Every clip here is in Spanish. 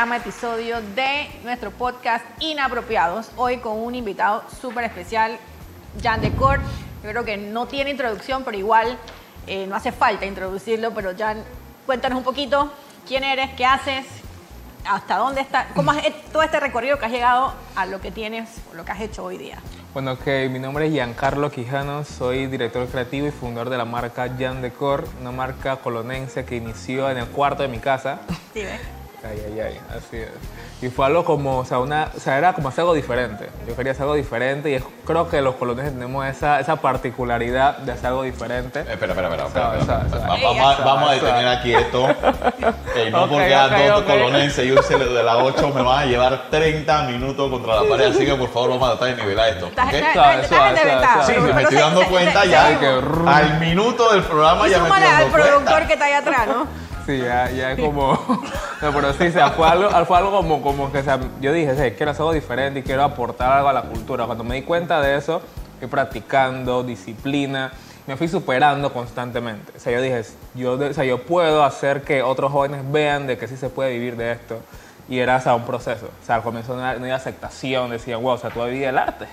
programa, episodio de nuestro podcast Inapropiados. Hoy con un invitado súper especial, Jan Decor. Yo creo que no tiene introducción, pero igual eh, no hace falta introducirlo. Pero Jan, cuéntanos un poquito quién eres, qué haces, hasta dónde está, cómo has todo este recorrido que has llegado a lo que tienes, lo que has hecho hoy día. Bueno, ok, mi nombre es Giancarlo Quijano, soy director creativo y fundador de la marca Jan Decor, una marca colonense que inició en el cuarto de mi casa. Sí, ¿ves? Ay, ay, ay, así es. Y fue algo como, o sea, una, o sea, era como hacer algo diferente. Yo quería hacer algo diferente y es- creo que los colombianos tenemos esa, esa particularidad de hacer algo diferente. Eh, Espera, espera, espera. espera, Sabe, espera, sabe, espera. sabe. Va- Vamos, a- vamos a Sabe, detener aquí esto. Ey, no Ok, porque a ok, dos ok. colonenses y un de las 8 me van a llevar 30 minutos contra la pared. Así que por favor vamos a tratar de nivelar esto. Sí, me estoy dando cuenta ya. Al minuto del programa ya me estoy al dando productor cuenta. que está ahí atrás, ¿no? Sí, ya, ya es como... No, pero sí, o sea, fue algo, fue algo como, como que, o sea, yo dije, sí, quiero hacer algo diferente y quiero aportar algo a la cultura. Cuando me di cuenta de eso, fui practicando, disciplina, me fui superando constantemente. O sea, yo dije, yo, o sea, yo puedo hacer que otros jóvenes vean de que sí se puede vivir de esto. Y era, o sea, un proceso. O sea, comenzó una, una aceptación, decían, wow, o sea, tú vivías el arte,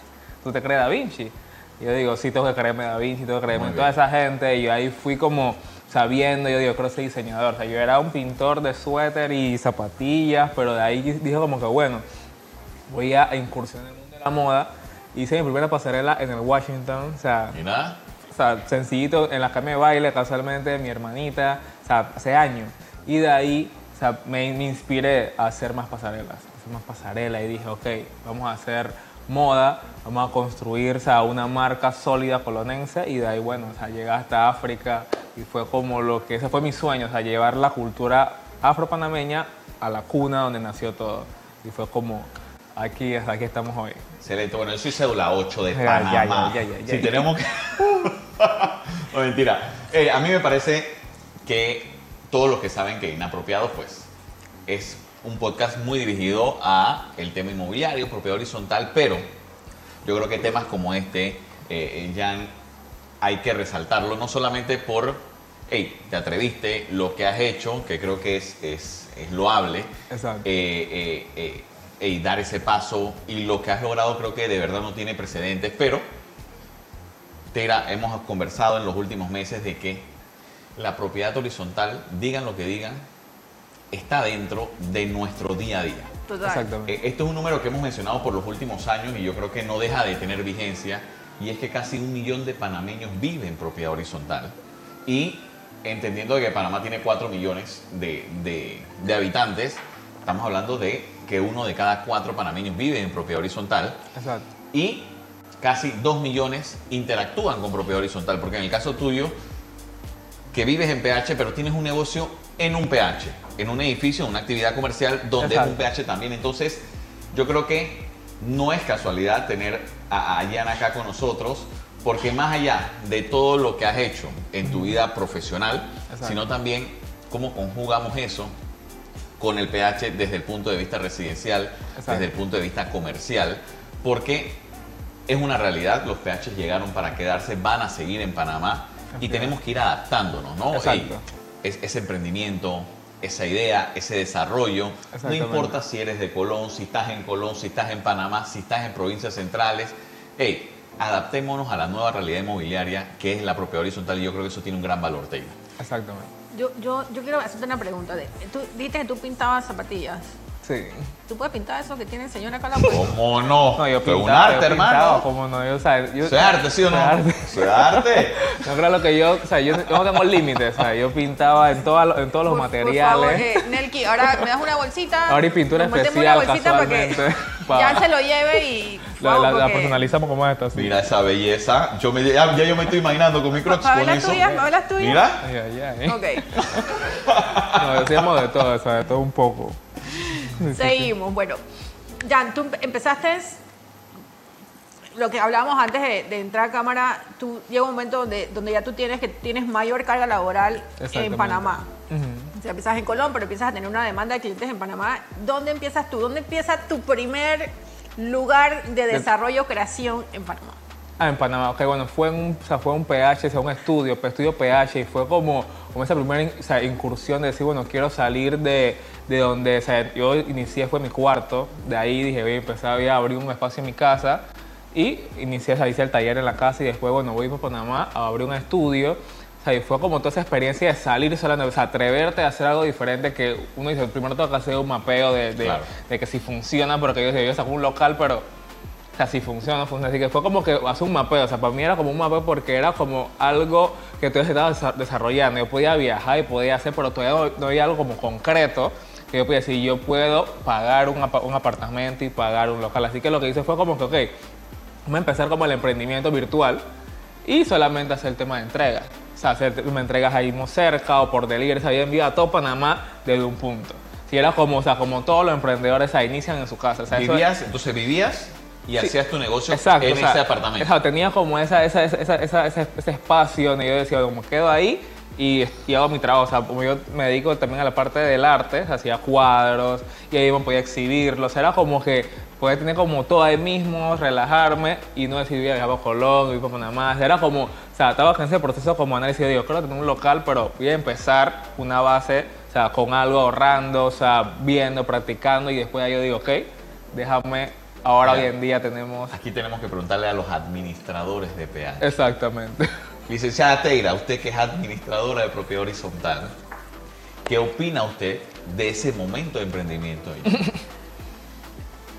tú te crees Da Vinci. Y yo digo, sí, tengo que creerme Da Vinci, tengo que creerme en toda esa gente. Y ahí fui como sabiendo, yo digo, quiero ser diseñador. O sea, yo era un pintor de suéter y zapatillas, pero de ahí dije como que, bueno, voy a incursionar en el mundo de la moda. Hice mi primera pasarela en el Washington, o sea, Y nada. o sea, sencillito, en la que me baile casualmente, mi hermanita, o sea, hace años. Y de ahí, o sea, me, me inspiré a hacer más pasarelas, a hacer más pasarelas y dije, ok, vamos a hacer moda, vamos a construir o sea, una marca sólida colonense y de ahí, bueno, o sea, llegué hasta África y fue como lo que, ese fue mi sueño, o sea, llevar la cultura afropanameña a la cuna donde nació todo. Y fue como, aquí, hasta aquí estamos hoy. Excelente. Bueno, yo soy cédula 8 de Panamá. ya, ya, ya, si tenemos que... no, mentira. Eh, a mí me parece que todos los que saben que Inapropiado, pues, es un podcast muy dirigido a el tema inmobiliario, propiedad horizontal, pero yo creo que temas como este, eh, eh, Jan, hay que resaltarlo, no solamente por, hey, te atreviste, lo que has hecho, que creo que es, es, es loable, Exacto. eh, eh, y dar ese paso y lo que has logrado creo que de verdad no tiene precedentes, pero Tera, hemos conversado en los últimos meses de que la propiedad horizontal, digan lo que digan, está dentro de nuestro día a día. Total. Exactamente. Eh, Esto es un número que hemos mencionado por los últimos años y yo creo que no deja de tener vigencia y es que casi un millón de panameños viven en propiedad horizontal y entendiendo de que Panamá tiene 4 millones de, de- de habitantes, estamos hablando de que uno de cada cuatro panameños vive en propiedad horizontal Exacto. y casi 2 millones interactúan con propiedad horizontal, porque en el caso tuyo, que vives en PH, pero tienes un negocio en un PH, en un edificio, en una actividad comercial donde es un Exacto. PH también. Entonces, yo creo que no es casualidad tener a, a Jan acá con nosotros, porque más allá de todo lo que has hecho en tu vida profesional, Exacto. sino también cómo conjugamos eso con el PH desde el punto de vista residencial, Exacto. desde el punto de vista comercial, porque es una realidad, los PH llegaron para quedarse, van a seguir en Panamá y tenemos que ir adaptándonos, ¿no? Exacto. Es- ese emprendimiento, esa idea, ese desarrollo, no importa si eres de Colón, si estás en Colón, si estás en Panamá, si estás en provincias centrales, hey, adaptémonos a la nueva realidad inmobiliaria que es la propiedad horizontal y yo creo que eso tiene un gran valor, Taylor. Exactamente. Yo, yo, yo quiero hacerte una pregunta. De, tú dijiste que tú pintabas zapatillas. Sí. ¿Tú puedes pintar eso que tiene el señor acá a la puerta? ¿Cómo no? No, yo Fue un pintaba, arte, yo pintaba, hermano. como no, yo, o sea, yo, es arte, ¿sí o no? Es arte. No creo lo que yo, o sea, yo, yo no tengo límites, o sea, yo pintaba en, toda lo- en todos los Por- Por materiales. favor, eh, Nelky, ahora me das una bolsita. Ahora y pintura especial, una bolsita para que casualmente, ya para- se lo lleve y. la, la- la personalizamos como esta, sí. Mira esa belleza. Yo me, ya, ya yo me estoy imaginando con mi crocs ¿Me con hablas eso. tuyas? ¿Me hablas tuyas? Mira. Ay, ay, ay. Ok, No, decíamos de todo, o sea, de todo un poco. Seguimos. Bueno, Jan, tú empe- empezaste. Lo que hablábamos antes de, de entrar a cámara, tú llega un momento donde, donde ya tú tienes que tienes mayor carga laboral en. Panamá. Ujú. O sea, empiezas en Colón, pero empiezas a tener una demanda de clientes en Panamá. ¿Dónde empiezas tú? ¿Dónde empieza tu primer lugar de desarrollo creación en Panamá? Ah, en Panamá, ok, bueno, fue un, o sea, fue un PH, o sea, un estudio, pues, estudio PH, y fue como, como esa primera in- o sea, incursión de decir, bueno, quiero salir de, de donde, o sea, yo inicié, fue mi cuarto, de ahí dije, voy a empezar a abrir un espacio en mi casa, y inicié, o sea, hice el taller en la casa, y después, bueno, voy para Panamá a abrir un estudio, o sea, y fue como toda esa experiencia de salir solamente, o sea, atreverte a hacer algo diferente que uno dice, primero tengo que hacer un mapeo de, de, Claro. de que si funciona, porque yo, yo saco un local, pero o sea, si funciona, funciona. Así que fue como que hace un mapeo. O sea, para mí era como un mapeo porque era como algo que todavía se estaba desa- desarrollando. Yo podía viajar y podía hacer, pero todavía no, no había algo como concreto que yo podía decir, yo puedo pagar un, un apartamento y pagar un local. Así que lo que hice fue como que, ok, vamos a empezar como el emprendimiento virtual y solamente hacer el tema de entregas. O sea, hacer me entregas ahí cerca o por delivery. Se había enviado a todo Panamá desde un punto. Si era como, o sea, como todos los emprendedores o sea, inician en su casa. O sea, Vivías, entonces vivías y Sí. hacías tu negocio Exacto, en o sea, ese apartamento. exacto, tenía como esa, esa, esa, esa- esa- ese, ese espacio donde yo decía, como quedo ahí y, y hago mi trabajo. O sea, como yo me dedico también a la parte del arte, hacía cuadros y ahí me podía exhibirlos. Era como que podía tener como todo ahí mismo, relajarme y no a viajar a Colón, voy para Panamá. Era como, o sea, estaba en ese proceso como análisis. Yo digo, quiero tener un local, pero voy a empezar una base, o sea, con algo ahorrando, o sea, viendo, practicando y después ahí yo digo, ok, déjame. Ahora hoy en día tenemos Aquí tenemos que preguntarle a los administradores de PH. Exactamente. Licenciada Teira, usted que es administradora de propiedad horizontal, ¿qué opina usted de ese momento de emprendimiento? ahí?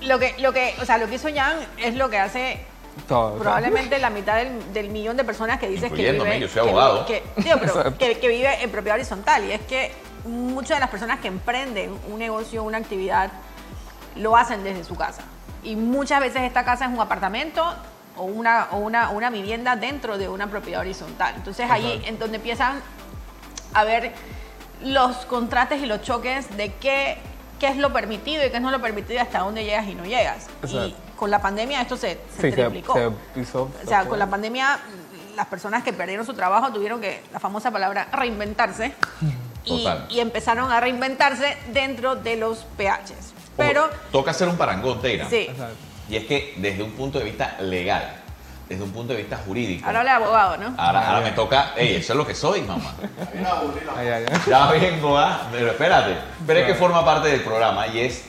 Lo que, lo que, o sea, lo que hizo Jan es lo que hace Todo. probablemente la mitad del, del millón de personas que dices que vive, yo soy que- abogado. que, digo, pero Exacto. que, que vive en propiedad horizontal y es que muchas de las personas que emprenden un negocio, una actividad, lo hacen desde su casa y muchas veces esta casa es un apartamento o una, o una, una vivienda dentro de una propiedad horizontal. Entonces ahí en donde empiezan a ver los contrastes y los choques de qué, qué es lo permitido y qué no es lo permitido y hasta dónde llegas y no llegas. Y con la pandemia esto se, se sí, triplicó. se. O sea, con la pandemia, las personas que perdieron su trabajo tuvieron que, la famosa palabra, reinventarse. Y, empezaron a reinventarse dentro de los PHs. Pero, toca hacer un parangón, Teira. sí, Exacto. Y es que desde un punto de vista legal, desde un punto de vista jurídico, ahora habla de abogado, ¿no? ahora, ahora me toca, ey, eso es lo que soy, mamá. Ya vengo, ¿ah? Pero espérate. Pero es que forma parte del programa y es.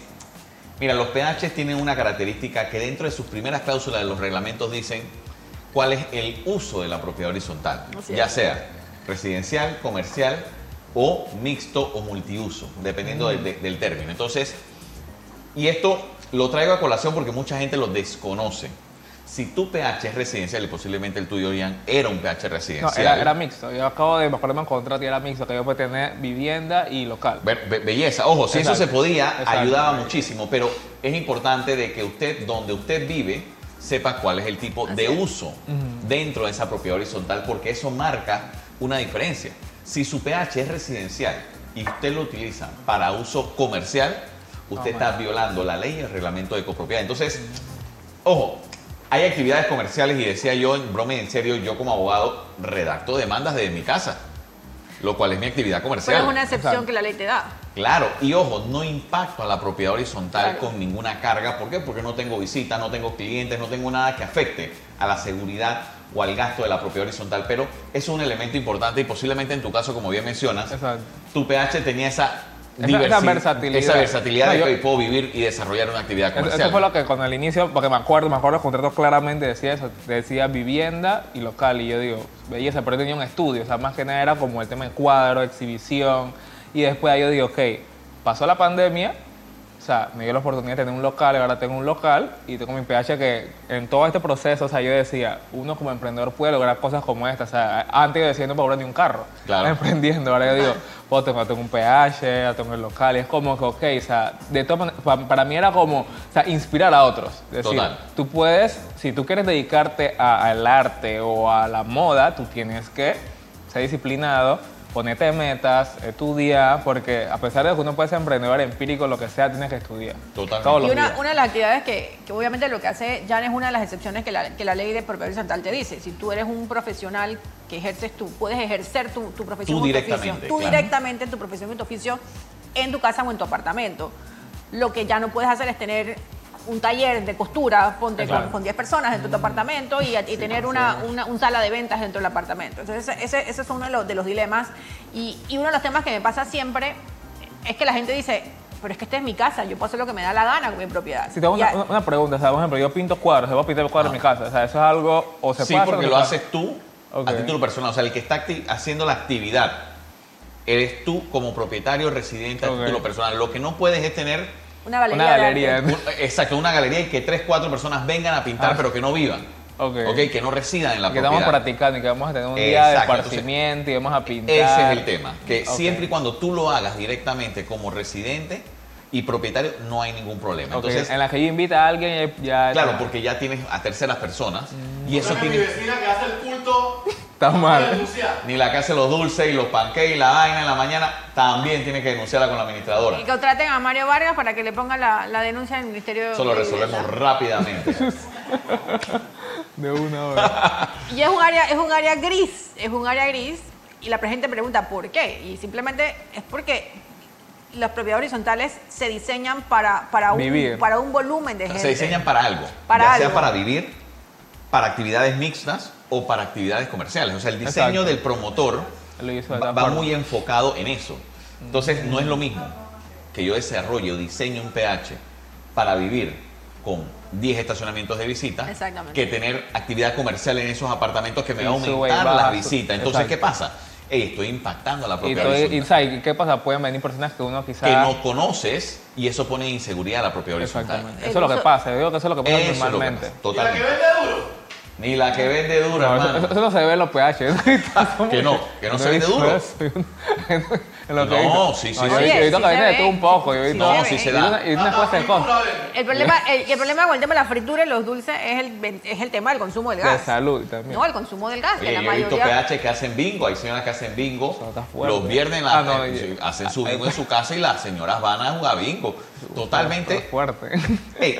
Mira, los PHs tienen una característica que dentro de sus primeras cláusulas de los reglamentos dicen cuál es el uso de la propiedad horizontal. Ya sea residencial, comercial o mixto o multiuso, dependiendo del, de- del término. Entonces, y esto lo traigo a colación porque mucha gente lo desconoce. Si tu PH es residencial y posiblemente el tuyo, Ian, era un PH No, residencial. era, era mixto. Yo acabo de acordarme un contrato y era mixto, que yo puedo tener vivienda y local. Be- be- belleza. Ojo, si eso se podía, Exacto. ayudaba muchísimo, pero es importante de que usted, donde usted vive, sepa cuál es el tipo de uso dentro de esa propiedad horizontal, porque eso marca una diferencia. Si su pH es residencial y usted lo utiliza para uso comercial, usted No, está violando la ley y el reglamento de copropiedad. Entonces, ojo, hay actividades comerciales y decía yo, en broma y en serio, yo como abogado redacto demandas desde mi casa, lo cual es mi actividad comercial. Pero es una excepción que la ley te da. Claro, y ojo, no impacto a la propiedad horizontal Claro. con ninguna carga. ¿Por qué? Porque no tengo visitas, no tengo clientes, no tengo nada que afecte a la seguridad o al gasto de la propiedad horizontal. Pero eso es un elemento importante y posiblemente en tu caso, como bien mencionas, Exacto. tu PH tenía esa, Esa- versatilidad. esa versatilidad No, de yo- que puedo vivir y desarrollar una actividad Eso, comercial. eso fue lo que con el inicio, porque me acuerdo, me acuerdo el contrato claramente decía eso, decía vivienda y local. Y yo digo, belleza, pero tenía un estudio, o sea, más que nada era como el tema de cuadro, exhibición. Y después ahí yo digo, ok, pasó la pandemia, sea, me dio la oportunidad de tener un local, ahora tengo un local y tengo mi PH que en todo este proceso, o sea, yo decía, uno como emprendedor puede lograr cosas como esta. O sea, antes yo decía, no puedo ni un carro, Claro. emprendiendo. Ahora yo digo, pues tengo, tengo un PH, tengo el local. Y es como que, ok, o sea, de todas maneras, pa- para mí era como, o sea, inspirar a otros. Es decir, Total. tú puedes, si tú quieres dedicarte al arte o a la moda, tú tienes que ser disciplinado, ponete metas, estudia, porque a pesar de que uno puede ser emprendedor empírico, lo que sea, tienes que estudiar. Totalmente. Todos los Y una, días. una de las actividades que, que obviamente lo que hace Jan es una de las excepciones que la, que la ley de propiedad horizontal te dice. Si tú eres un profesional que ejerces tú, puedes ejercer tu, tu profesión Tú o tu directamente, oficio. Tú claro. directamente en tu profesión y tu oficio en tu casa o en tu apartamento. Lo que ya no puedes hacer es tener un taller de costura, ponte Claro. con, con 10 personas dentro de tu apartamento y, y tener una, una, un sala de ventas dentro del apartamento. Entonces, ese, ese- es uno de los, de los dilemas. Y, y uno de los temas que me pasa siempre es que la gente dice, pero es que esta es mi casa, yo puedo hacer lo que me da la gana con mi propiedad. Si tengo Y una, a- una- una pregunta, o sea, por ejemplo, yo pinto cuadros, yo voy a pintar cuadros en mi casa, o sea, eso es algo, o se Sí, puede hacer porque lo haces tú Ok. a título personal. O sea, el que está haciendo la actividad eres tú como propietario residente a Ok. título personal. Lo que no puedes es tener, una galería. Una de galería. arte. un- exacto, una galería y que tres, cuatro personas vengan a pintar, Ah. pero que no vivan. Ok. Ok, que no residan en la que estamos propiedad. practicando y que vamos a tener un día de Exacto, esparcimiento y vamos a pintar. Ese es el tema. Que Ok. siempre y cuando tú lo hagas directamente como residente y propietario, no hay ningún problema. Ok, Entonces, en la que yo invita a alguien ya... ya claro, porque ya tienes a terceras personas y eso Eso mi tiene... vecina que hace el culto Está de mal. Ni la que hace los dulces y los pancakes y la vaina en la mañana, también tiene que denunciarla con la administradora. Y que traten a Mario Vargas para que le ponga la, la denuncia del Ministerio Eso lo de resolvemos Vivienda. rápidamente. De una hora. Y es un área, es un área gris, es un área gris. Y la gente pregunta por qué. Y simplemente es porque las propiedades horizontales se diseñan para, para, un, para un volumen de gente. Se diseñan para algo. Para ya sea algo. para vivir, para actividades mixtas o para actividades comerciales. O sea, el diseño Exacto. del promotor va, muy enfocado en eso. Entonces, no es lo mismo que yo desarrolle o diseñe un PH para vivir con 10 estacionamientos de visitas Exactamente. que tener actividad comercial en esos apartamentos que me Y va a y aumentar las visitas. Entonces, exacto. ¿qué pasa? Estoy impactando a la Y, propia y, horizontal ¿sabes? ¿Qué pasa? Pueden venir personas que uno quizás... que no conoces y eso pone inseguridad a la propia horizontal. Exactamente. Eso es lo que pasa. Yo digo que eso es lo que pasa Eso es lo que normalmente. pasa, Y la que totalmente. Ni la que vende duro, No, eso, hermano. eso- eso no se ve en los PH. Que no, que no se vende duro. eso. En lo que No, sí, sí, yo sí. he visto- Oye, yo he visto sí que se de ve. un poco. Yo he visto- No, sí se da. Y una cosa de cosas. vende. El problema, el, el problema con el tema de la fritura y los dulces es el, es el tema del consumo del De gas. salud también. No, el consumo del gas, que Oye, la yo he visto mayoría... PH que hacen bingo, hay señoras que hacen bingo Eso está fuerte. los viernes la- Ah, no, eh, y- hacen su bingo en su casa y las señoras van a jugar bingo. Totalmente, fuerte. ey,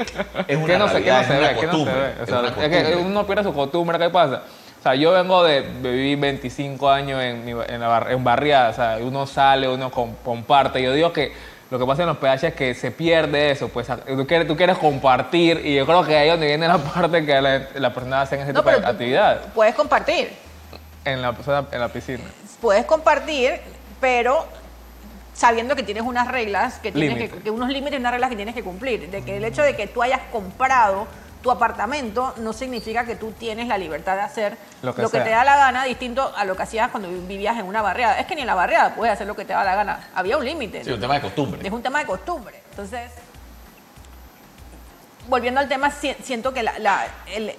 es una que no se, que realidad, no se es una ve, que no se costumbre, ve. O es sea, una es que costumbre. uno pierde su costumbre, ¿qué pasa? O sea, yo vengo de, vivir 25 años en, en, la bar- en barriada, o sea, uno sale, uno com- comparte. Yo digo que lo que pasa en los PH es que se pierde eso, pues tú quieres, tú quieres compartir y yo creo que ahí es donde viene la parte que la, las personas hacen ese No, tipo de actividades puedes compartir. en la, en la piscina. puedes compartir, pero sabiendo que tienes unas reglas, que tienes que, Límite. que unos límites y unas reglas que tienes que cumplir. De que el hecho de que tú hayas comprado tu apartamento no significa que tú tienes la libertad de hacer Lo lo que te da la gana, distinto a lo que hacías cuando vivías en una barriada. Es que ni en la barriada puedes hacer lo que te da la gana. Había un límite. Sí, un tema de costumbre. Es un tema de costumbre. Entonces, volviendo al tema, si- siento que la, la, el-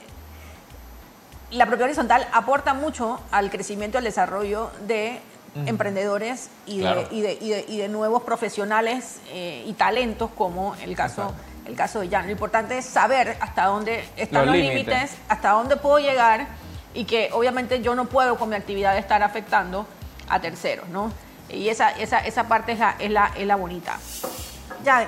la propiedad horizontal aporta mucho al crecimiento y al desarrollo de emprendedores y, de, Claro. y, de, y de- y de nuevos profesionales eh, y talentos como el caso, Exacto. El caso de Jan. Lo importante es saber hasta dónde están Los los, límites. límites, hasta dónde puedo llegar y que obviamente yo no puedo con mi actividad estar afectando a terceros, ¿no? Y esa, esa, esa parte es la, es la, es la bonita. Ya,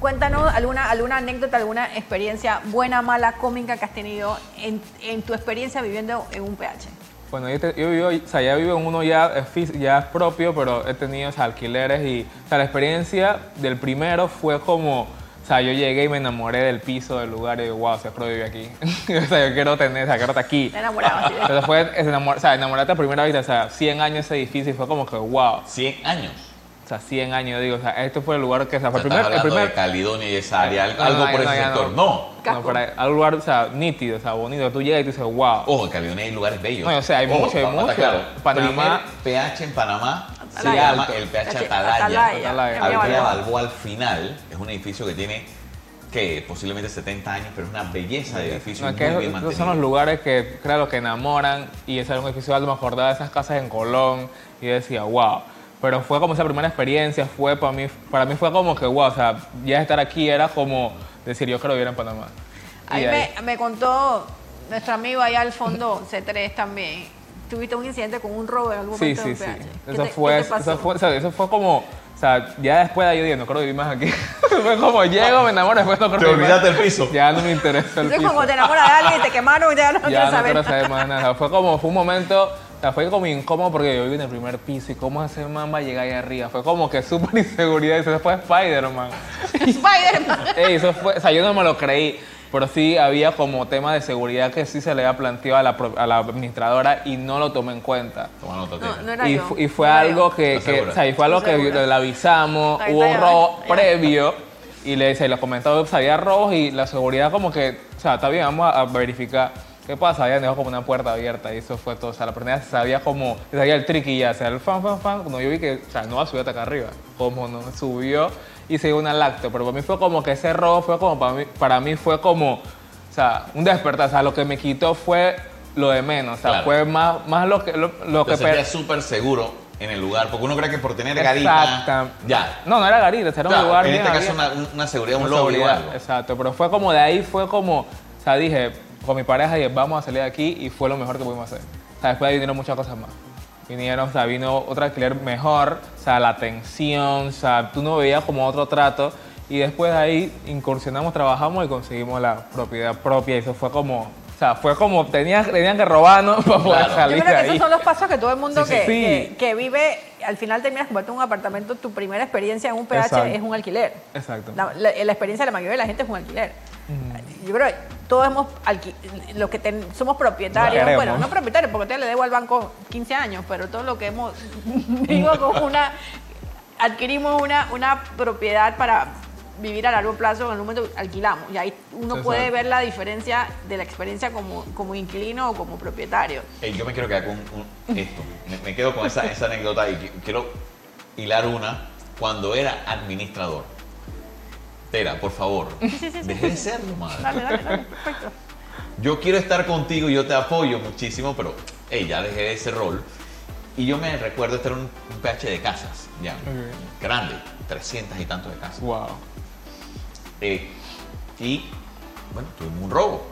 cuéntanos alguna, alguna anécdota, alguna experiencia buena, mala, cómica que has tenido en, en tu experiencia viviendo en un PH. Bueno, yo, te- yo vivo, o sea, ya vivo en uno ya, ya propio, pero he tenido o sea, alquileres y o sea, la experiencia del primero fue como, o sea, yo llegué y me enamoré del piso, del lugar y digo, wow, se vivir aquí. o sea, yo quiero tener, o sea, quiero estar aquí. Te enamorabas. así de- Entonces fue es enamor, o sea, enamorarte a primera vista, o sea, 100 años ese edificio y fue como que, wow, 100 años. o sea, 100 años, digo, o sea, este fue el lugar que, o sea, fue el primer, el primer, de Caledonia y esa área, No, algo no, por no, ese sector. No. no, pero hay- algún lugar, o sea, nítido, o sea, bonito, tú llegas y tú dices, wow. Ojo, en Caledonia hay lugares bellos. No, o sea, hay Ojo, mucho, hay mucho. claro. Panamá- Primer PH en Panamá se llama el PH Atalaya. Avenida Balboa. Al final es un edificio que tiene que posiblemente 70 años, pero es una belleza de edificio No, muy es bien esos mantenido. son los lugares que, claro, que enamoran y es algo edificio alto, me acordaba de esas casas en Colón y decía, wow. Pero fue como esa primera experiencia, fue para mí, para mí fue como que, wow, o sea, ya estar aquí era como decir, yo quiero vivir en Panamá. Ahí ahí- me, me contó nuestro amigo allá al fondo, C3 también, tuviste un incidente con un robo en algún Sí, momento sí, en sí. PH. ¿Qué Eso te- fue, eso fue, o sea, eso fue como, o sea, ya después de ahí yo dije, no creo vivir más aquí. fue como llego, me enamoro, después no creo Te vivir más. olvidaste del piso. Ya no me interesa el Eso es piso. como te enamoras de alguien y te quemaron y ya no ya quieres no saber. quiero saber más nada. Fue como, fue un momento, o sea, fue como incómodo porque yo viví en el primer piso y cómo va a llegar ahí arriba. Fue como que súper inseguridad y se fue Spider-Man. Spider-Man. Ey, eso fue, o sea, yo no me lo creí, pero sí había como tema de seguridad que sí se le había planteado a la, pro- a la administradora y no lo tomé en cuenta. Toma nota, No, no era Y, yo. y fue No algo yo. que, ¿Estás que- o sea, y fue algo ¿Estás que le avisamos, Ahí hubo un robo previo y le se los comentaba, había robos y la seguridad como que, o sea, está bien, vamos a, a verificar. ¿Qué pasa? Habían dejado como una puerta abierta y eso fue todo. O sea, la persona se sabía como, se sabía el trick y ya, o sea, el fan, fan, fan. Cuando yo vi que, o sea, no va a subir hasta acá arriba. Como no, subió y se dio una lacto. Pero para mí fue como que ese robo fue como, para mí, para mí fue como, o sea, un despertar. O sea, lo que me quitó fue lo de menos. O sea, Claro. fue más, más lo que, lo, lo que súper seguro en el lugar, porque uno cree que por tener garita, ya. No, no era garita, era Claro, un lugar en este caso una, una seguridad, un lobby o seguridad, algo. Exacto, pero fue como de ahí, fue como, o sea, dije, con mi pareja dije, vamos a salir de aquí y fue lo mejor que pudimos hacer. O sea, después vinieron muchas cosas más. Vinieron, o sea, vino otro alquiler mejor, o sea, la atención, o sea, tú no veías como otro trato y después de ahí incursionamos, trabajamos y conseguimos la propiedad propia y eso fue como, o sea, fue como, tenían, tenían que robarnos para poder Claro. Yo salir creo que ahí. esos son los pasos que todo el mundo Sí, sí. que, Sí. que- que vive, al final terminas comprando un apartamento, tu primera experiencia en un PH Exacto. es un alquiler. Exacto. La, la- la experiencia de la mayoría de la gente es un alquiler. Yo creo todos hemos, los que ten- somos propietarios, bueno, no propietarios, porque te le debo al banco 15 años, pero todo lo que hemos, digo, con una, adquirimos una, una propiedad para vivir a largo plazo, en el momento alquilamos, y ahí uno Exacto. puede ver la diferencia de la experiencia como, como inquilino o como propietario. Ey, yo me quiero quedar con un- esto. Me, me quedo con esa, esa anécdota y qui- quiero hilar una cuando era administrador. Tera, por favor, deje de serlo, madre. Dale, dale, dale, perfecto. Yo quiero estar contigo, yo te apoyo muchísimo, pero ey, ya dejé ese rol. Y yo me recuerdo, este era un, un PH de casas, ya, grande, 300 y tantos de casas. Wow. Eh, y bueno, tuvimos un robo.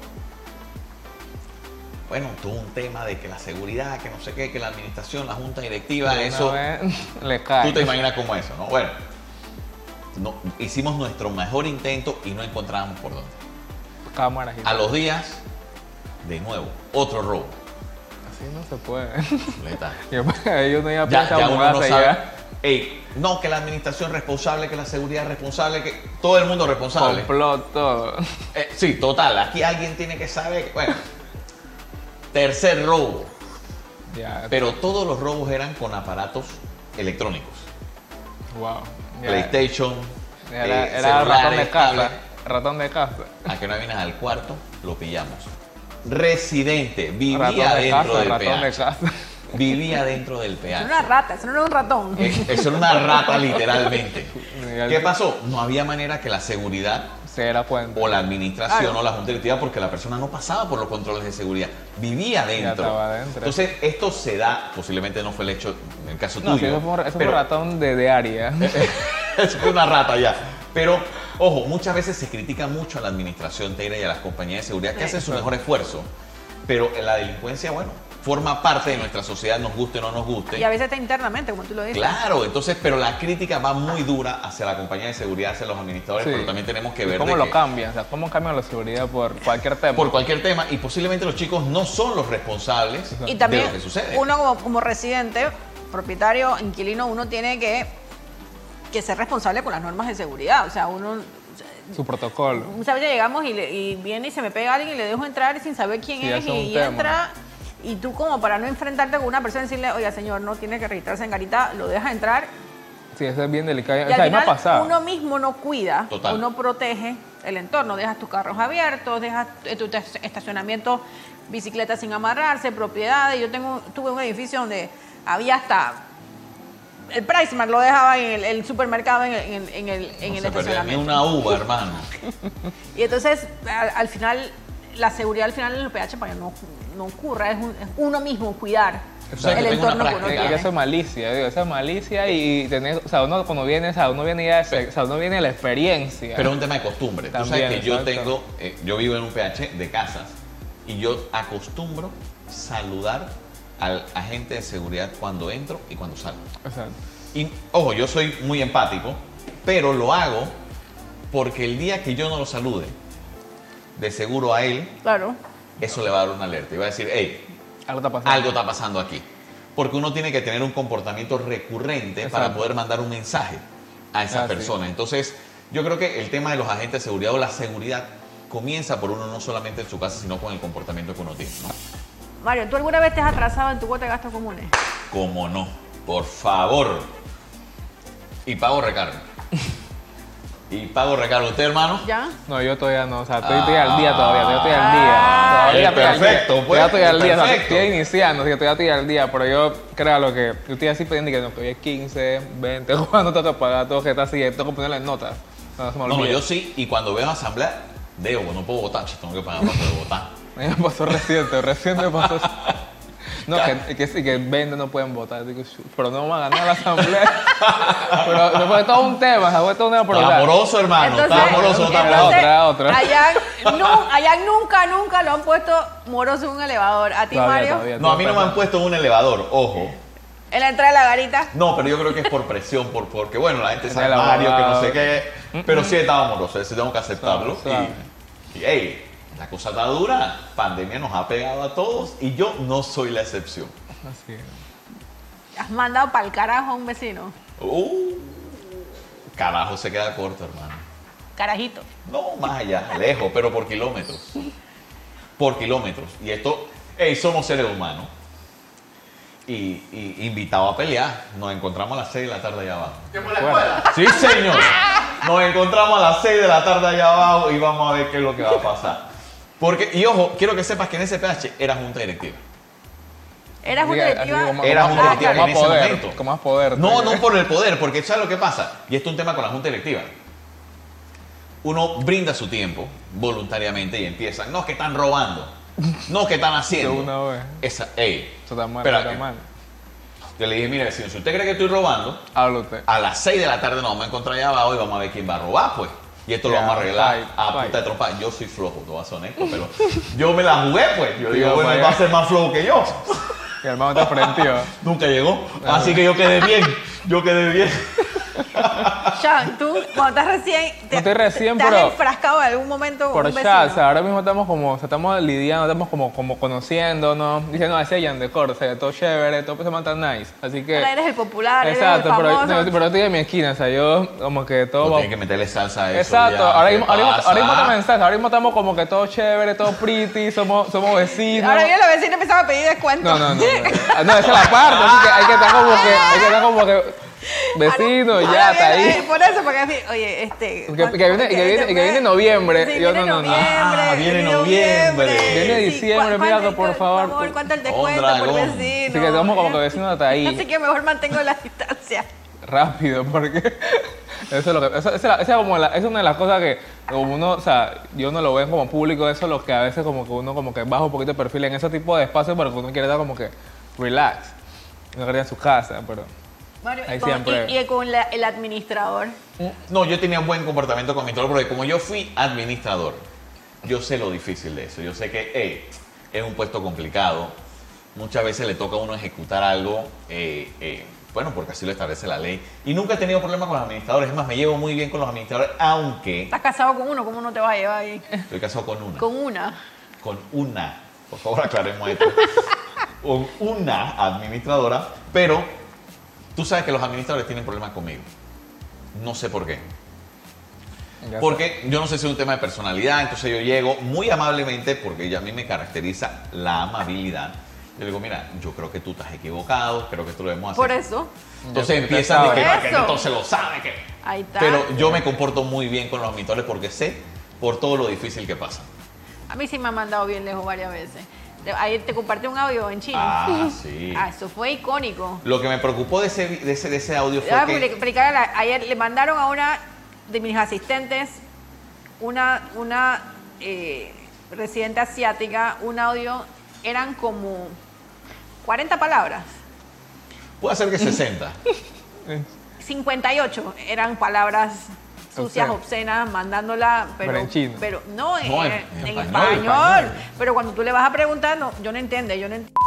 Bueno, tuvo un tema de que la seguridad, que no sé qué, que la administración, la junta directiva, De eso. le cae. Tú te imaginas cómo eso, ¿no? Bueno, no, hicimos nuestro mejor intento y no encontrábamos por dónde. Cámaras y A los días, de nuevo, otro robo. Así no se puede. Yo, no iba a Ya, ya uno no sabe. Ey, no, que la administración es responsable, que la seguridad es responsable, que todo el mundo es responsable. Complot todo. Eh, sí, total. Aquí alguien tiene que saber. que- Bueno, tercer robo. Ya, Pero todos los robos eran con aparatos electrónicos. wow. Ya, PlayStation. Era, eh, era ratón de casa. Ratón de casa. A que no vienes al cuarto, lo pillamos. Residente, vivía ratón de dentro casa, del ratón de casa. Vivía dentro del Eso era una rata, eso no era un ratón. Eh, Eso era una rata, literalmente. ¿Qué pasó? No había manera que la seguridad Se o la administración o la junta directiva porque la persona no pasaba por los controles de seguridad, vivía dentro. Entonces, esto se da, posiblemente no fue el hecho en el caso No, tuyo. eso fue, un- eso fue pero ratón de, de área. es una rata ya. Pero, ojo, muchas veces se critica mucho a la administración Teira y a las compañías de seguridad que hacen su mejor esfuerzo. Pero la delincuencia, bueno, forma parte de nuestra sociedad, nos guste o no nos guste. Y a veces está internamente, como tú lo dices. Claro, entonces, pero la crítica va muy dura hacia la compañía de seguridad, hacia los administradores, Sí. pero también tenemos que ¿Y ver ¿Cómo de lo que- cambian? O sea, ¿cómo cambian la seguridad por cualquier tema? por cualquier tema y posiblemente los chicos no son los responsables Y también de lo que sucede. uno como, como residente, propietario, inquilino, uno tiene que, que ser responsable con las normas de seguridad. O sea, uno Su protocolo. muchas veces llegamos y, le- y viene y se me pega alguien y le dejo entrar sin saber quién Sí, es y, entra. Y tú como para no enfrentarte con una persona y decirle, oiga señor, no tiene que registrarse en Garita, lo dejas entrar. Sí, eso es bien delicado. Y o sea, al final uno mismo no cuida, Total. uno protege el entorno, dejas tus carros abiertos, dejas tu estacionamiento, bicicletas sin amarrarse, propiedades. Yo tengo, tuve un edificio donde había hasta el Pricemark lo dejaba en el, el supermercado en el, en el- en el- en no el se estacionamiento. una uva, hermano. Y entonces, al, al final, la seguridad al final en los PH para que no, no ocurra, es, un- es uno mismo cuidar O sea, que el entorno que uno tiene. eso es malicia, digo, eso es malicia y tener, o sea, uno cuando viene, o sea, uno viene ya, de- o sea, uno viene de la experiencia. Pero es un tema de costumbre. Tú sabes que yo tengo, eh, yo vivo en un PH de casas y yo acostumbro saludar al agente de seguridad cuando entro y cuando salgo. Exacto. Y ojo, yo soy muy empático, pero lo hago porque el día que yo no lo salude, de seguro a él, Claro. eso le va a dar una alerta. Y va a decir, hey, Algo está pasando. algo está pasando aquí. Porque uno tiene que tener un comportamiento recurrente para poder mandar un mensaje a esa Ah, sí. persona. Entonces, yo creo que el tema de los agentes de seguridad o la seguridad comienza por uno no solamente en su casa, sino con el comportamiento que uno tiene. ¿no? Mario, ¿tú alguna vez te has atrasado en tu cuota de gastos comunes? ¿Cómo no? Por favor. Y pago recargo. y pago recargo. ¿Usted, hermano? ¿Ya? No, yo todavía no, o sea, estoy, estoy al día todavía, yo estoy al día. Ah, Todavía estoy al día. perfecto, pues, Todavía estoy al día, o sea, perfecto. estoy iniciando, así que todavía estoy al día, pero yo creo lo que yo estoy así pendiente que no estoy 15, 20, cuando tengo que pagar, todo que está así, tengo que ponerle notas. No, se me No, yo sí. Y cuando veo asamblea, digo, no puedo votar, tengo que pagar para poder votar. Me pasó reciente, reciente me pasó. No, que, que, que 20 no pueden votar. Digo, "Shu, pero no vamos a ganar la asamblea. pero me fue todo un tema, se fue todo un tema por Está amoroso, hermano. Entonces, Está amoroso. no está amoroso. otra, otra. Allá, allá nunca, nunca lo han puesto moroso en un elevador. ¿A ti, Todavía, Mario? todavía, No, a mí no me han puesto en un elevador, ojo. En la entrada de la garita. No, pero yo creo que es por presión, por, porque bueno, la gente sabe Mario, que no sé qué. Pero sí estaba amoroso, ese tengo que aceptarlo. Y, y, hey, la cosa está dura, pandemia nos ha pegado a todos y yo no soy la excepción. Así. Has mandado para el carajo a un vecino. Uh, carajo, se queda corto, hermano. Carajito. No, más allá, lejos, pero por kilómetros. Por kilómetros. Y esto, hey, somos seres humanos. Y, y invitado a pelear, nos encontramos a las 6 de la tarde allá abajo. La escuela. Sí, señor. Nos encontramos a las 6 de la tarde allá abajo y vamos a ver qué es lo que va a pasar. Porque, y ojo, quiero que sepas que en ese PH era junta directiva. ¿Eras que- directiva? así como- Era como- junta directiva en más ese poder, momento. Con más poder. No, no por el poder, porque ¿sabes lo que pasa? Y esto es un tema con la junta directiva. Uno brinda su tiempo voluntariamente y empiezan, no, que están robando, no, que están De haciendo. una vez. Esa, ey, Eso está mal, está mal. yo le dije, mire si usted cree que estoy robando, Habla usted. a las 6 de la tarde nos vamos a encontrar allá abajo y vamos a ver quién va a robar, pues. Y esto lo vamos a arreglar fight, a punta de trompa. Yo soy flojo, no vas a honesto, pero yo me la jugué, pues. Yo digo, bueno, él va a ser más flojo que yo. Mi hermano te prendió. Nunca llegó. Así que yo quedé bien. Yo quedé bien. Sean, tú, cuando estás recién. No estoy recién, te, te pero- has enfrascado en algún momento con Por un o sea, ahora mismo estamos como, o sea, estamos lidiando, estamos como, como conociéndonos, diciendo, ese Jan de Cor, o sea, todo chévere, todo se manta nice. Así que. Ahora eres el popular, Exacto, eres el pero, famoso. no, pero estoy en mi esquina, o sea, yo como que todo Tienes que meterle salsa a eso. Exacto, ya. ahora ¿Qué mismo, ahora, mismo, ahora mismo te mensaje, ahora mismo estamos como que todo chévere, todo pretty, somos, somos vecinos. Ahora vienen los vecinos y empezaban a pedir descuento. No, no, no. No, Ah, no, esa es la parte, así que hay que estar como que, hay que estar como que vecino, Ahora ya está ahí. Por eso, porque así, oye, este. Que- que viene- que viene- que viene noviembre. Sí, Yo viene no, no, no. noviembre. Ah, viene noviembre. Viene diciembre, ¿cu- mira, por favor. Por favor, ¿cuánto el descuento por vecino? Así que estamos como que vecinos hasta ahí. Así que mejor mantengo la distancia. rápido, porque eso es lo que, eso, esa como la- es una de las cosas que como uno, o sea, yo no lo veo como público, eso es lo que a veces como que uno como que baja un poquito de perfil en ese tipo de espacios porque uno quiere dar como que relax, uno quiere ir a su casa, pero Mario, Ahí con- siempre. y, y con la- el administrador. No, yo tenía un buen comportamiento con mi toro porque como yo fui administrador, yo sé lo difícil de eso. Yo sé que hey, es un puesto complicado. Muchas veces le toca a uno ejecutar algo, eh, eh, bueno, porque así lo establece la ley. Y nunca he tenido problemas con los administradores. Es más, me llevo muy bien con los administradores, aunque Estás casado con uno, ¿cómo no te vas a llevar ahí? estoy casado con una. Con una. con una, por favor aclaremos esto, con una administradora, pero tú sabes que los administradores tienen problemas conmigo. No sé por qué. ya Porque yo no sé si es un tema de personalidad, entonces yo llego muy amablemente, porque ya a mí me caracteriza la amabilidad. Yo le digo, mira, yo creo que tú estás equivocado, creo que esto lo debemos hacer. Por eso. Entonces empiezan de que, sabes. "Ah, que entonces lo sabe, que... Ahí está. Pero yo me comporto muy bien con los administradores porque sé por todo lo difícil que pasa. A mí sí me han mandado bien lejos varias veces. Ayer te compartí un audio en Chile. Ah, sí. Ah, eso fue icónico. Lo que me preocupó de ese, de ese, de ese audio fue Voy a que... explicar ayer le mandaron a una de mis asistentes, una, una eh, residente asiática, un audio, eran como 40 palabras. Puede ser que 60. 58 eran palabras sucias, Obscenas. obscenas, mandándola, pero, Pero en chino. pero no, en, No, en- en en español, español. Pero cuando tú le vas a preguntar, no, yo no entiendo, yo no entiendo.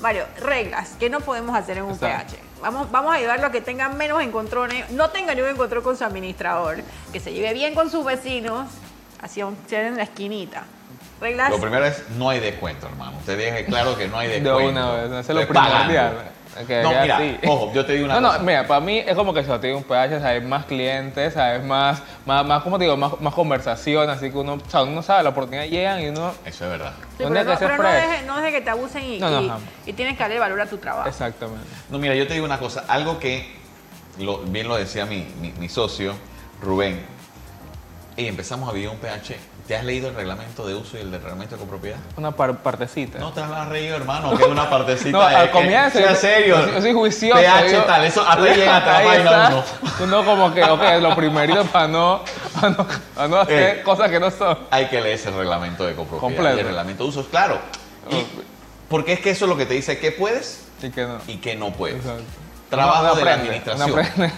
Mario, reglas que no podemos hacer en un Exacto. PH. Vamos, vamos a ayudarlo a que tenga menos encontrones, no tenga ningún encontrón con su administrador, que se lleve bien con sus vecinos, así sea en la esquinita. Reglas. Lo primero es, no hay descuento, hermano. Usted deje claro que no hay De descuento. una vez, eso es lo primordial. Que No, mira, así. ojo, yo te digo una no, cosa. No, mira, para mí es como que te digo un PH, sabes más clientes, sabes más, más, más como te digo, más, más conversación, así que uno, o sea, uno sabe, la oportunidad llegan y uno, Eso es verdad. Sí, ¿Dónde pero no, pero no deje, no deje que te abusen y, No, no, y- y tienes que darle valor a tu trabajo. exactamente. No, mira, yo te digo una cosa. Algo que lo- bien lo decía mi, mi, mi socio, Rubén. Y empezamos a vivir un PH. ¿Te has leído el reglamento de uso y el del reglamento de copropiedad? Una par- partecita. No te has reído, hermano, que es una partecita. No, al que- comienzo. Sea serio. Yo, soy juicioso. PH yo- tal, eso hasta llega hasta la página uno. Uno como que, ok, lo primerito para no, para no, para no hacer Eh. cosas que no son. Hay que leerse el reglamento de copropiedad Completo. y el reglamento de usos, claro. Y- porque es que eso es lo que te dice qué puedes Y que no. y qué no puedes. Exacto. Trabajo de la administración.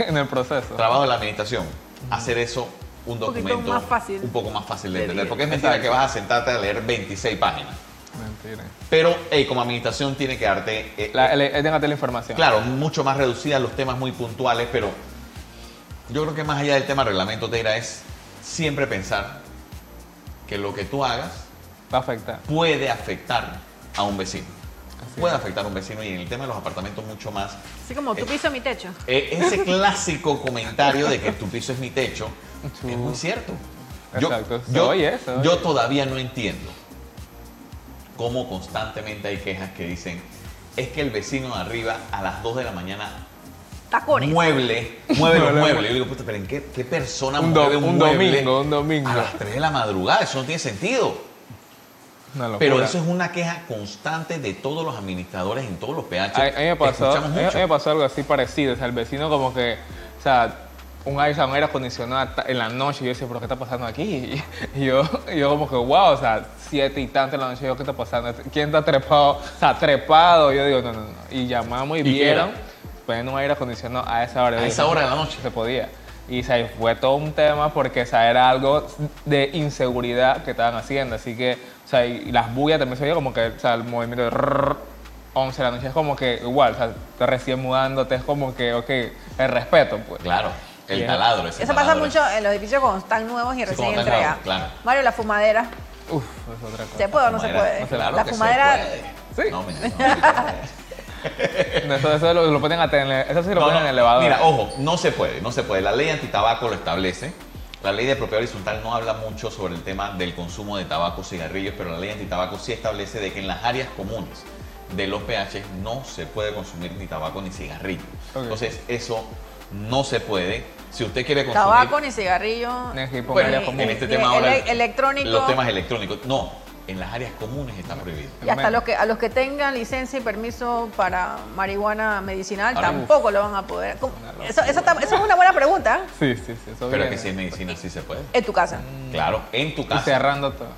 en el proceso. Trabajo de la administración. Hacer eso un documento más fácil un poco más fácil de de entender. leer. Porque es mentira Exacto. que vas a sentarte a leer 26 páginas. Mentira. Pero hey, como administración tiene que darte, eh, La, el, la información. claro, mucho más reducida, los temas muy puntuales, pero yo creo que más allá del tema reglamento, Teira, es siempre pensar que lo que tú hagas Va a afectar. puede afectar a un vecino. Puede afectar a un vecino y en el tema de los apartamentos mucho más. Así como tu Eh, piso, mi techo. Eh, ese clásico comentario de que tu piso es mi techo Es muy cierto. Exacto, yo, oye, se oye. yo todavía no entiendo cómo constantemente hay quejas que dicen es que el vecino de arriba a las 2 de la mañana Tacones. mueble, mueve los Mueble. muebles. Yo digo, puta, pero ¿en qué, qué persona Un do- mueve un, un mueble domingo, un domingo. a las 3 de la madrugada? Eso no tiene sentido. Pero eso es una queja constante de todos los administradores en todos los PH. A, mí me pasó, a mí- me pasó algo así parecido. O sea, el vecino como que, o sea, un aire, acondicionado en la noche. Yo decía, ¿pero qué está pasando aquí? Y yo, yo como que, wow, o sea, siete y tanto en la noche. Yo, ¿qué está pasando? ¿Quién está trepado? O sea, trepado. Yo digo, no, no, no. Y llamamos y, ¿Y vieron, poniendo un aire acondicionado a esa hora. A dije, esa hora de la noche. Se podía. Y o sea, fue todo un tema porque o sea, era algo de inseguridad que estaban haciendo. Así que, o sea, y las bullas también se oía como que, o sea, el movimiento de rrrr, 11 de la noche es como que igual, o sea, te recién mudándote es como que, ok, el respeto, pues. Claro, el taladro. ese Eso pasa mucho en los edificios cuando están nuevos y recién entregados. claro. Mario, la fumadera. Uf, es otra cosa. ¿Se puede o no se Fumadera. puede? Claro la que se fumadera. puede. Sí. No, puede. Eso, eso lo, lo ponen a tener, eso sí lo No, ponen no, en el elevador. Mira, ojo, no se puede, no se puede. La ley antitabaco lo establece. La ley de propiedad horizontal no habla mucho sobre el tema del consumo de tabaco, cigarrillos, pero la ley antitabaco sí establece de que en las áreas comunes de los PH no se puede consumir ni tabaco ni cigarrillo. Entonces, eso no se puede. Si usted quiere consumir... Tabaco ni cigarrillo. Bueno, común. en este ni tema ahora... ele- electrónico. Los temas electrónicos. No, en las áreas comunes está prohibido. Y hasta los que, a los que tengan licencia y permiso para marihuana medicinal Ahora, tampoco lo van a poder. Eso, eso, está- eso es una buena pregunta. Sí, sí, sí, eso Pero viene. que si es medicina sí se puede. En tu casa. Claro, en tu Y casa. cerrando todo.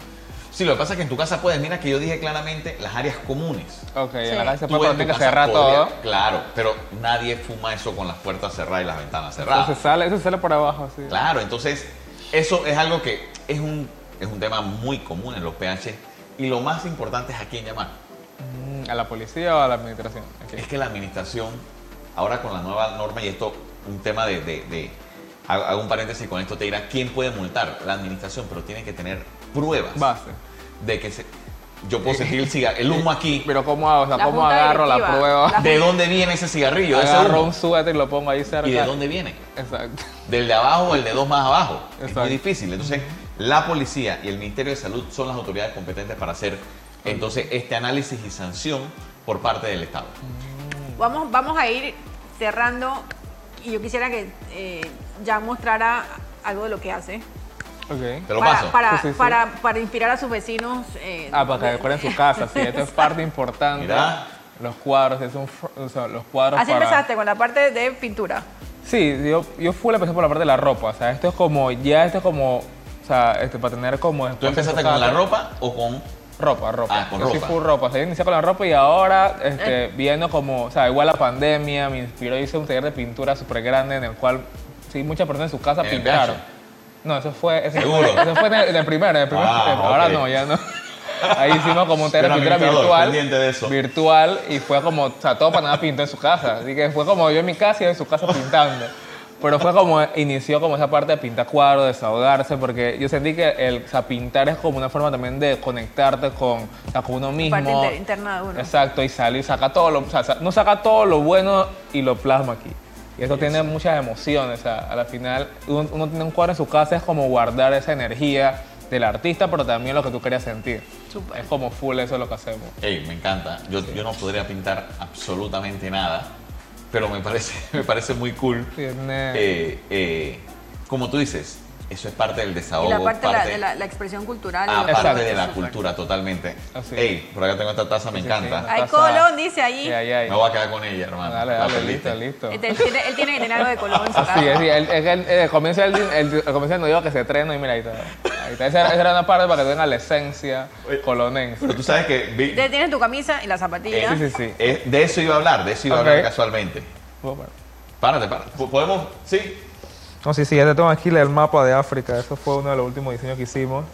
Sí, lo que pasa es que en tu casa puedes, mira que yo dije claramente las áreas comunes. Ok, Sí. en la casa puede, tiene que cerrar podría- todo. Claro, pero nadie fuma eso con las puertas cerradas y las ventanas cerradas. Entonces sale, eso sale por abajo, sí. Claro, entonces eso es algo que es un, es un tema muy común en los PH y lo más importante es a quién llamar. Mm, ¿A la policía o a la administración? Es que la administración, ahora con la nueva norma y esto, un tema de, de- de- hago hago un paréntesis con esto, te dirá quién puede multar. La administración, pero tiene que tener pruebas Base. De que se, yo puedo sentir el, cigar- el humo aquí. Pero ¿cómo hago? O sea, La ¿cómo agarro la prueba? La- ¿De dónde viene ese cigarrillo? Agarro un suéter y lo pongo ahí cerca. ¿Y de dónde viene? Exacto. del de abajo o el de dos más abajo. Es Exacto. muy difícil. Entonces, la policía y el Ministerio de Salud son las autoridades competentes para hacer entonces este análisis y sanción por parte del Estado. Vamos, vamos a ir cerrando y yo quisiera que eh, ya mostrara algo de lo que hace. Ok. Te lo para, paso. Para, Sí, sí, sí. para, para inspirar a sus vecinos. eh, Ah, para que decoren su casa, sí. Esto es parte importante. Mira. Los cuadros, es un, o sea, los cuadros Así para... empezaste con la parte de pintura. Sí, yo, yo full empecé por la parte de la ropa. O sea, esto es como, ya esto es como, o sea, este, para tener como... ¿Tú empezaste con la ropa o con...? Ropa, ropa. Ah, con yo ropa. full ropa. O sea, yo inicié con la ropa y ahora, Eh. este, viendo como, o sea, igual la pandemia me inspiró, hice un taller de pintura súper grande en el cual, sí, muchas personas en su casa ¿En pintaron. No, eso fue, eso ¿Seguro? fue, eso fue en el, en el primero, en el primer Ah, sistema. Ahora no, ya no. Ahí hicimos como un de administrador, virtual. de eso. Virtual y fue como, o sea, todo Panamá pintó en su casa. Así que fue como yo en mi casa y él en su casa pintando. Pero fue como, inició como esa parte de pintar cuadros, desahogarse, porque yo sentí que el, o sea, pintar es como una forma también de conectarte con, o sea, con uno mismo. Parte inter- interna de uno. Exacto, y salir, saca todo lo, o sea, no saca todo lo bueno y lo plasma aquí. Y eso tiene muchas emociones, o sea, a la final uno, uno tiene un cuadro en su casa, es como guardar esa energía del artista, pero también lo que tú querías sentir. Es como full eso lo que hacemos. Ey, me encanta. Yo, yo no podría pintar absolutamente nada, pero me parece, me parece muy cool. Tiene- Eh, eh, como tú dices, eso es parte del desahogo. y la parte, de la- de la, la expresión cultural. Ah, parte Exacto. de la súper. cultura, totalmente. Así. Ey, por acá tengo esta taza, me Sí, encanta. sí. Ay, Taza- Colón dice ahí, ahí. Me voy a quedar con ella, hermano. Dale, La dale, listo, listo. Él tiene, él tiene que tener algo de Colón en su casa. Así es, sí, él, él, él- él comienza el, el, el comienza no digo que se trena y mira ahí está. Ahí está. Esa, era- esa era una parte para que tenga la esencia colonense. Pero tú sabes que vi- Tienes tu camisa y las zapatillas. Sí, sí, sí. eh, de eso iba a hablar, de eso iba a hablar casualmente. Párate, párate. ¿Po- ¿Podemos? Sí. No, sí, sí, ya te tengo aquí el mapa de África. Eso fue uno de los últimos diseños que hicimos.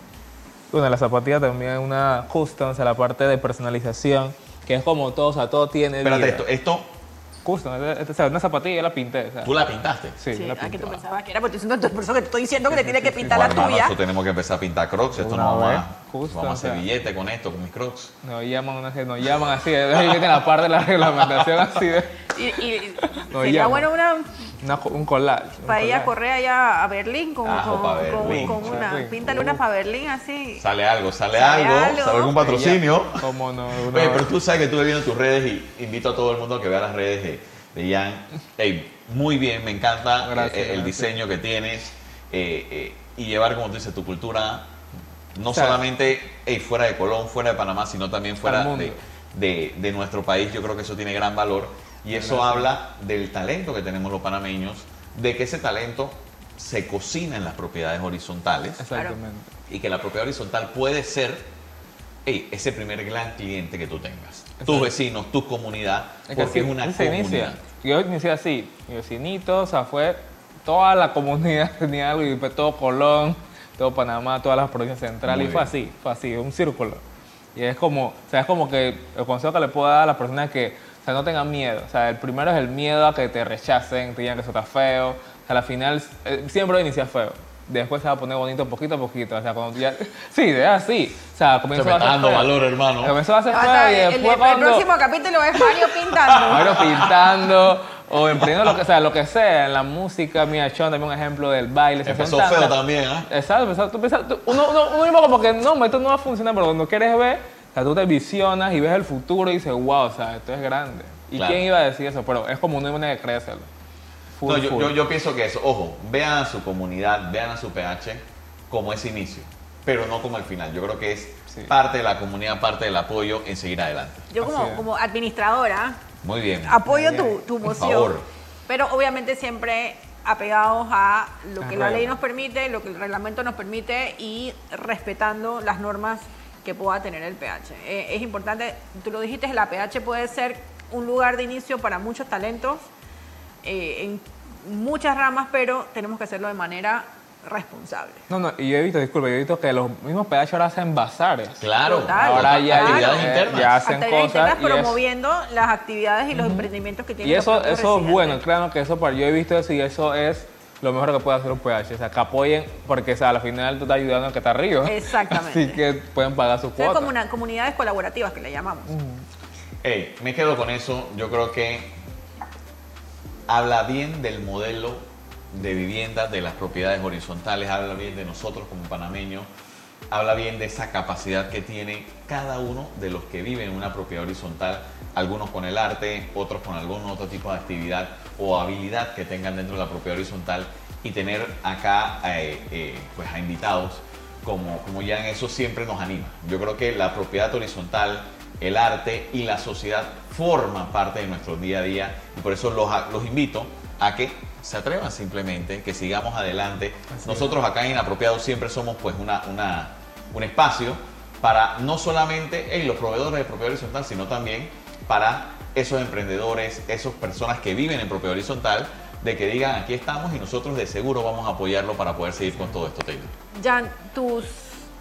Bueno, la zapatilla también una custom, o sea, la parte de personalización, que es como todo, o sea, todo tiene Espérate, vida. esto, esto Custom, o sea, una zapatilla yo la pinté, o sea. tú la pintaste. Sí, Sí, la ah, que pinté. tú pensabas que era, porque por eso que te estoy diciendo que te tienes que pintar la tuya. eso tenemos que empezar a pintar crocs. Esto Una no vamos vez, a, justo, vamos a hacer o sea. billete con esto, con mis crocs. Nos llaman, no sé, nos llaman así, ahí viene la parte de la reglamentación así de Y, y Nos sería llama. bueno una un collage. un para ir a correr allá a Berlín con, con una. Berlín. Píntale una para Berlín así. Sale algo, sale, Sale algo, algo. sale algún patrocinio. ¿Cómo no? Una- Oye, pero tú sabes que estuve viendo tus redes y invito a todo el mundo a que vea las redes de, de Jan. Ey, muy bien, me encanta Gracias, eh, el gracias. diseño que tienes eh, eh, y llevar, como tú dices, tu cultura no O sea, solamente ey, fuera de Colón, fuera de Panamá, sino también fuera de, de- de nuestro país. Yo creo que eso tiene gran valor y eso habla del talento que tenemos los panameños, de que ese talento se cocina en las propiedades horizontales Exactamente. y que la propiedad horizontal puede ser ey, ese primer gran cliente que tú tengas. Tus vecinos, tu comunidad, Es porque es una inicia. comunidad. Yo inicié así, mi vecinito, o sea, fue toda la comunidad tenía algo, y todo Colón, todo Panamá, todas las provincias centrales, Muy y fue bien. así, fue así, un círculo. Y es como, o sea, es como que el consejo que le puedo dar a las personas es que, o sea, no tengan miedo. O sea, el primero es el miedo a que te rechacen, te digan que eso está feo. O sea, al final eh, siempre inicia feo. Después se va a poner bonito poquito a poquito. O sea, cuando ya... Sí, es así. O sea, Se comienza me a está ser dando feo. valor, hermano. Comenzó a ser Ah, feo y el, después el cuando... próximo capítulo es Mario pintando. Mario pintando o emprendiendo lo que sea, lo que sea, en la música, mira, Sean también un ejemplo del baile. se Empezó hacen feo también, ¿ah? Exacto, exacto. Tú piensas- tú- uno, uno, uno mismo como que no, esto no va a funcionar, pero cuando quieres ver, o sea, tú te visionas y ves el futuro y dices, wow, o sea, esto es grande. ¿Y Claro. quién iba a decir eso? Pero es como uno tiene que creérselo. Full, No, yo, full. yo, yo pienso que eso, ojo, vean a su comunidad, vean a su PH como ese inicio, pero no como el final. Yo creo que es Sí. parte de la comunidad, parte del apoyo en seguir adelante. Yo como, como administradora Muy bien. apoyo Muy tu, bien. tu Por moción. favor. Pero obviamente siempre apegados a lo que la ley nos permite, lo que el reglamento nos permite y respetando las normas que pueda tener el PH. Eh, es importante, tú lo dijiste, la PH puede ser un lugar de inicio para muchos talentos eh, en muchas ramas, pero tenemos que hacerlo de manera responsable. No, no, y yo he visto, disculpa, yo he visto que los mismos PH ahora hacen bazares. Claro, Total, Ahora ya, actividades eh, internas. ya hacen Actividades cosas internas y es- promoviendo las actividades y los emprendimientos que tienen Y eso, eso es bueno, claro que eso, para- yo he visto eso y eso es lo mejor que puede hacer un PH. O sea, que apoyen, porque o sea, al final tú estás ayudando a que está arriba. Exactamente. Así que pueden pagar su Son cuota. como una, comunidades colaborativas que le llamamos. Ey, me quedo con eso. Yo creo que habla bien del modelo de vivienda, de las propiedades horizontales, habla bien de nosotros como panameños, habla bien de esa capacidad que tiene cada uno de los que viven en una propiedad horizontal, algunos con el arte, otros con algún otro tipo de actividad o habilidad que tengan dentro de la propiedad horizontal y tener acá eh, eh, pues a invitados como, como ya en eso siempre nos anima. Yo creo que la propiedad horizontal, el arte y la sociedad forman parte de nuestro día a día y por eso los, los invito a que se atrevan simplemente, que sigamos adelante. Nosotros acá en Inapropiado siempre somos pues una, una- un espacio para no solamente hey, los proveedores de propiedad horizontal, sino también para esos emprendedores, esas personas que viven en propiedad horizontal, de que digan aquí estamos y nosotros de seguro vamos a apoyarlo para poder seguir con todo esto, Taylor. Jan, tus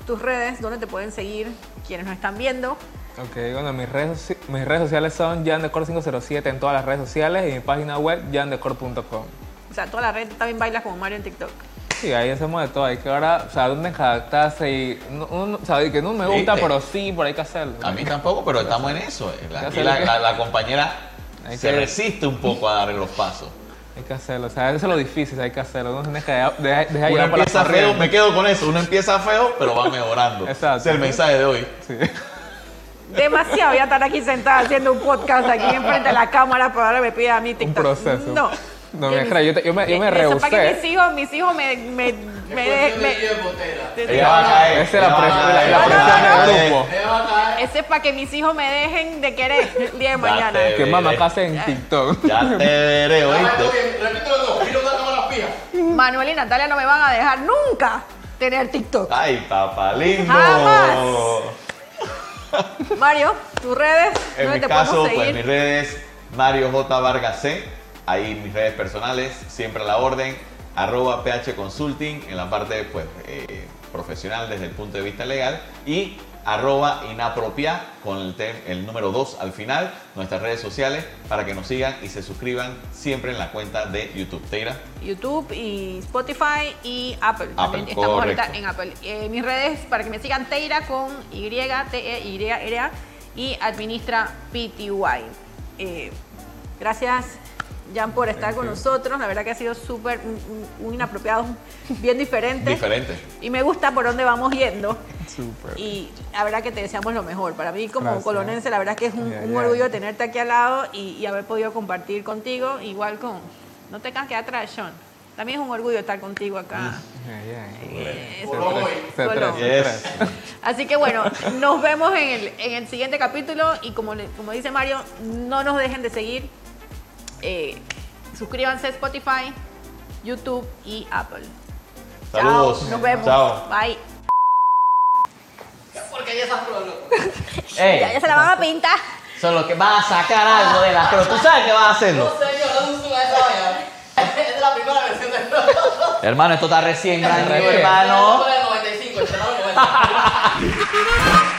tus redes, dónde te pueden seguir quienes nos están viendo. Ok, bueno, mis redes, mis redes sociales son jandecor507 en todas las redes sociales y mi página web jandecor.com. O sea, toda la red también bailas como Mario en TikTok. Sí, ahí hacemos de todo. Hay que ahora, o sea, dónde adaptarse y. No, uno- o sea, que no me gusta, ¿Viste? pero sí, pero hay que hacerlo. A mí tampoco, pero estamos en eso. La, Ya aquí sé la, lo que- la- la compañera Hay se que- resiste un poco a darle los pasos. Hay que hacerlo. O sea, eso es lo difícil, hay que hacerlo. Uno se deja, deja, deja Uno por empieza feo, me quedo con eso. Uno empieza feo, pero va mejorando. Exacto. Ese es el mensaje de hoy. Sí. Demasiado ya estar aquí sentada haciendo un podcast aquí enfrente de la cámara, pero ahora me pide a mí Un TikTok. proceso. No. No, me mis- yo, te- yo me, yo me eso para que rehusé. mis hijos, mis hijos me, me, me, de- me- Ella va a caer. Esa es la ella va a presión- caer, la ella presión va a del caer. grupo. ese es para que mis hijos me dejen de querer el día de mañana. Que mamá case en TikTok. Ya te veré, ¿oíste? Cámara fija. Manuel y Natalia no me van a dejar nunca tener TikTok. Ay, papá lindo. Jamás. Mario, tus redes, En ¿dónde mi te caso, pues mis redes, Mario J. Vargas C. Ahí mis redes personales, siempre a la orden. Arroba PH Consulting en la parte pues, eh, profesional desde el punto de vista legal. Y arroba inapropia con el, el número 2 al final, nuestras redes sociales, para que nos sigan y se suscriban siempre en la cuenta de YouTube. Teira. YouTube y Spotify y Apple. También Apple, estamos correcto. ahorita en Apple. Eh, mis redes para que me sigan Teira con Y, T, E, Y, R, A y administra PTY. Eh, gracias, Jan, por estar con nosotros. La verdad que ha sido súper un, un- inapropiado, bien diferente. Diferente. Y me gusta por dónde vamos yendo. Súper. Y la verdad que te deseamos lo mejor. Para mí como Gracias. colonense, la verdad que es un, Ya, un ya. orgullo tenerte aquí al lado y, y haber podido compartir contigo. Igual con... No te quedar atrás, Sean. También es un orgullo estar contigo acá. Eh. Así que bueno, nos vemos en el, en el siguiente capítulo y como, como dice Mario, no nos dejen de seguir. Eh, suscríbanse a Spotify, YouTube y Apple. Saludos. Chao, nos vemos. Chao. Bye. Porque ya. Ey, Ya, ya se la van a pintar. solo que vas a sacar algo de la... Pero tú sabes que vas a hacerlo. No, señor, no se sube a esa vaina. Es la primera versión del Hermano, esto está recién Recién. hermano. Esto es del 95, el 99, 90.